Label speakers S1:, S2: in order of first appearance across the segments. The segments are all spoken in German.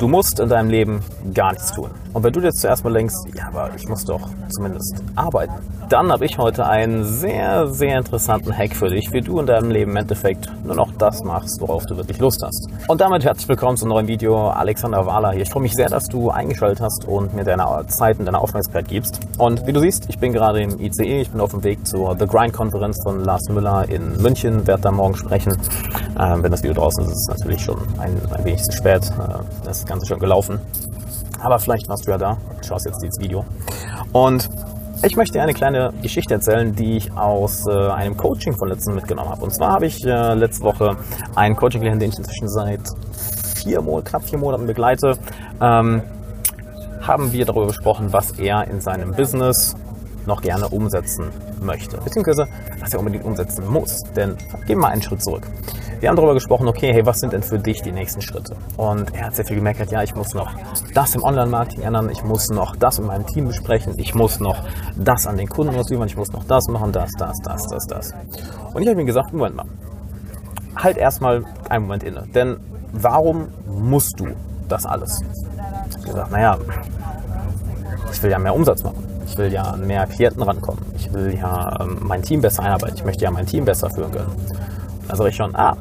S1: Du musst in deinem Leben gar nichts tun. Und wenn du jetzt zuerst mal denkst, ja, aber ich muss doch zumindest arbeiten, dann habe ich heute einen sehr, sehr interessanten Hack für dich, wie du in deinem Leben im Endeffekt nur noch das machst, worauf du wirklich Lust hast. Und damit herzlich willkommen zu einem neuen Video. Alexander Wahler hier. Ich freue mich sehr, dass du eingeschaltet hast und mir deine Zeit und deine Aufmerksamkeit gibst. Und wie du siehst, ich bin gerade im ICE. Ich bin auf dem Weg zur The Grind-Konferenz von Lars Müller in München. Werde da morgen sprechen. Ähm, wenn das Video draußen ist, ist es natürlich schon ein, ein wenig zu spät. Äh, das Ganze schon gelaufen. Aber vielleicht warst du ja da, schaust jetzt dieses Video. Und ich möchte dir eine kleine Geschichte erzählen, die ich aus äh, einem Coaching von letztem mitgenommen habe. Und zwar habe ich äh, letzte Woche einen Coaching-Klienten, den ich inzwischen seit vier, knapp vier Monaten begleite. Ähm, haben wir darüber gesprochen, was er in seinem Business noch gerne umsetzen möchte, beziehungsweise was er unbedingt umsetzen muss. Denn gehen wir mal einen Schritt zurück. Wir haben darüber gesprochen, okay, hey, was sind denn für dich die nächsten Schritte? Und er hat sehr viel gemerkt, ja, ich muss noch das im Online-Marketing ändern, ich muss noch das in meinem Team besprechen, ich muss noch das an den Kunden ausüben, ich muss noch das machen, das, das, das, das, das. Und ich habe ihm gesagt, Moment mal, halt erstmal einen Moment inne. Denn warum musst du das alles? Ich habe gesagt, naja, ich will ja mehr Umsatz machen. Ich will ja an mehr Klienten rankommen. Ich will ja ähm, mein Team besser einarbeiten. Ich möchte ja mein Team besser führen können. Sage ich schon, ah,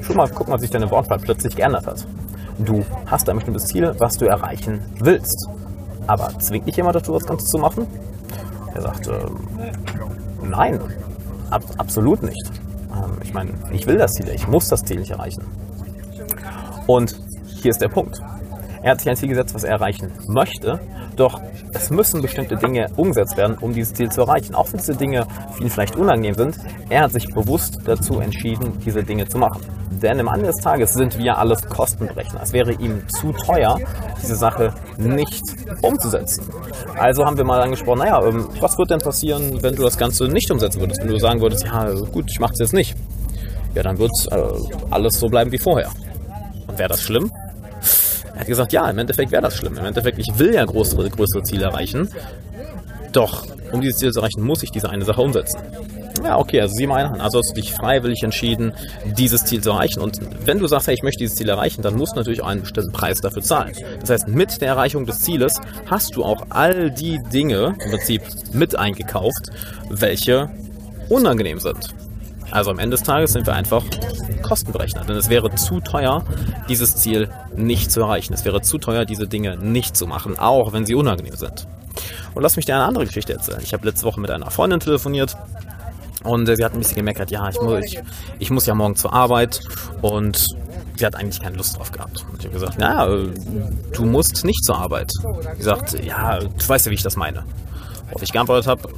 S1: schon mal gucken, ob sich deine Wortwahl plötzlich geändert hat. Du hast ein bestimmtes Ziel, was du erreichen willst. Aber zwingt dich jemand dazu, das Ganze zu machen? Er sagt, ähm, nein, ab, absolut nicht. Ähm, ich meine, ich will das Ziel, ich muss das Ziel nicht erreichen. Und hier ist der Punkt. Er hat sich ein Ziel gesetzt, was er erreichen möchte, doch es müssen bestimmte Dinge umgesetzt werden, um dieses Ziel zu erreichen. Auch wenn diese Dinge für ihn vielleicht unangenehm sind, er hat sich bewusst dazu entschieden, diese Dinge zu machen. Denn am Ende des Tages sind wir alles Kostenberechner. Es wäre ihm zu teuer, diese Sache nicht umzusetzen. Also haben wir mal angesprochen, naja, ähm, was wird denn passieren, wenn du das Ganze nicht umsetzen würdest? Wenn du sagen würdest, ja gut, ich mache es jetzt nicht. Ja, dann wird äh, alles so bleiben wie vorher. Und wäre das schlimm? Er hat gesagt, ja, im Endeffekt wäre das schlimm. Im Endeffekt, ich will ja größere, größere Ziele erreichen. Doch, um dieses Ziel zu erreichen, muss ich diese eine Sache umsetzen. Ja, okay, also sieh mal eine an. Also hast du dich freiwillig entschieden, dieses Ziel zu erreichen. Und wenn du sagst, hey, ich möchte dieses Ziel erreichen, dann musst du natürlich auch einen bestimmten Preis dafür zahlen. Das heißt, mit der Erreichung des Zieles hast du auch all die Dinge im Prinzip mit eingekauft, welche unangenehm sind. Also am Ende des Tages sind wir einfach Kostenberechner. Denn es wäre zu teuer, dieses Ziel nicht zu erreichen. Es wäre zu teuer, diese Dinge nicht zu machen, auch wenn sie unangenehm sind. Und lass mich dir eine andere Geschichte erzählen. Ich habe letzte Woche mit einer Freundin telefoniert und sie hat ein bisschen gemeckert, ja, ich muss, ich, ich muss ja morgen zur Arbeit und sie hat eigentlich keine Lust drauf gehabt. Und ich habe gesagt, naja, du musst nicht zur Arbeit. Sie sagt, ja, du weißt ja, wie ich das meine. Worauf ich geantwortet habe,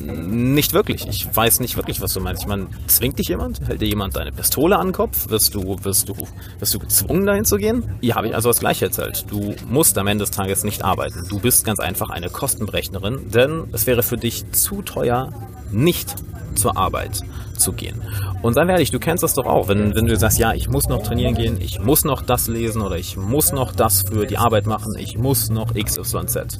S1: nicht wirklich. Ich weiß nicht wirklich, was du meinst. Ich meine, zwingt dich jemand? Hält dir jemand deine Pistole an den Kopf? Wirst du, wirst du, wirst du gezwungen, dahin zu gehen? Ja, habe ich also das Gleiche erzählt. Du musst am Ende des Tages nicht arbeiten. Du bist ganz einfach eine Kostenberechnerin, denn es wäre für dich zu teuer, nicht zur Arbeit zu gehen. Und wir ehrlich, du kennst das doch auch, wenn, wenn du sagst, ja, ich muss noch trainieren gehen, ich muss noch das lesen oder ich muss noch das für die Arbeit machen, ich muss noch XYZ.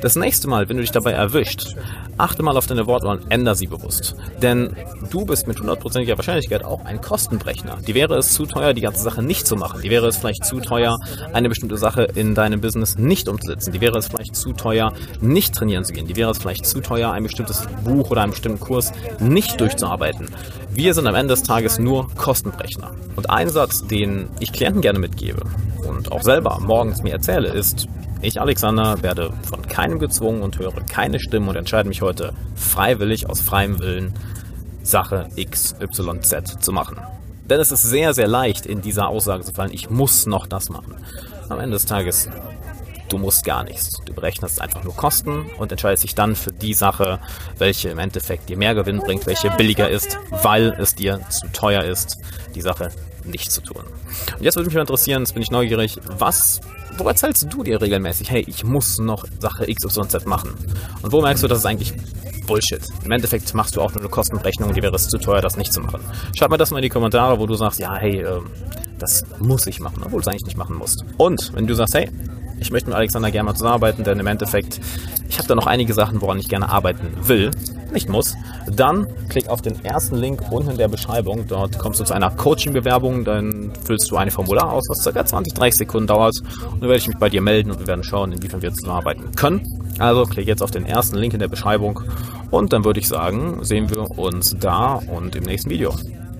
S1: Das nächste Mal, wenn du dich dabei erwischt, achte mal auf deine Wortwahl und ändere sie bewusst. Denn du bist mit hundertprozentiger Wahrscheinlichkeit auch ein Kostenbrechner. Die wäre es zu teuer, die ganze Sache nicht zu machen. Die wäre es vielleicht zu teuer, eine bestimmte Sache in deinem Business nicht umzusetzen. Die wäre es vielleicht zu teuer, nicht trainieren zu gehen. Die wäre es vielleicht zu teuer, ein bestimmtes Buch oder einen bestimmten Kurs nicht durchzuarbeiten. Wir sind am Ende des Tages nur Kostenbrechner. Und ein Satz, den ich Klienten gerne mitgebe und auch selber morgens mir erzähle, ist, ich, Alexander, werde von keinem gezwungen und höre keine Stimme und entscheide mich heute freiwillig aus freiem Willen, Sache X, Y, Z zu machen. Denn es ist sehr, sehr leicht, in dieser Aussage zu fallen, ich muss noch das machen. Am Ende des Tages, du musst gar nichts. Du berechnest einfach nur Kosten und entscheidest dich dann für die Sache, welche im Endeffekt dir mehr Gewinn bringt, welche billiger ist, weil es dir zu teuer ist, die Sache nicht zu tun. Und jetzt würde mich mal interessieren, jetzt bin ich neugierig, was wo erzählst du dir regelmäßig, hey, ich muss noch Sache X, Y, Z machen? Und wo merkst du, dass es eigentlich Bullshit. Im Endeffekt machst du auch nur eine Kostenrechnung, die wäre es zu teuer, das nicht zu machen. Schreib mir das mal in die Kommentare, wo du sagst, ja, hey, äh, das muss ich machen, obwohl du es eigentlich nicht machen musst. Und wenn du sagst, hey, ich möchte mit Alexander gerne mal zusammenarbeiten, denn im Endeffekt, ich habe da noch einige Sachen, woran ich gerne arbeiten will, nicht muss, dann klick auf den ersten Link unten in der Beschreibung. Dort kommst du zu einer Coaching-Bewerbung, dann füllst du ein Formular aus, was ca. 20, 30 Sekunden dauert und dann werde ich mich bei dir melden und wir werden schauen, inwiefern wir zusammenarbeiten können. Also klick jetzt auf den ersten Link in der Beschreibung und dann würde ich sagen, sehen wir uns da und im nächsten Video.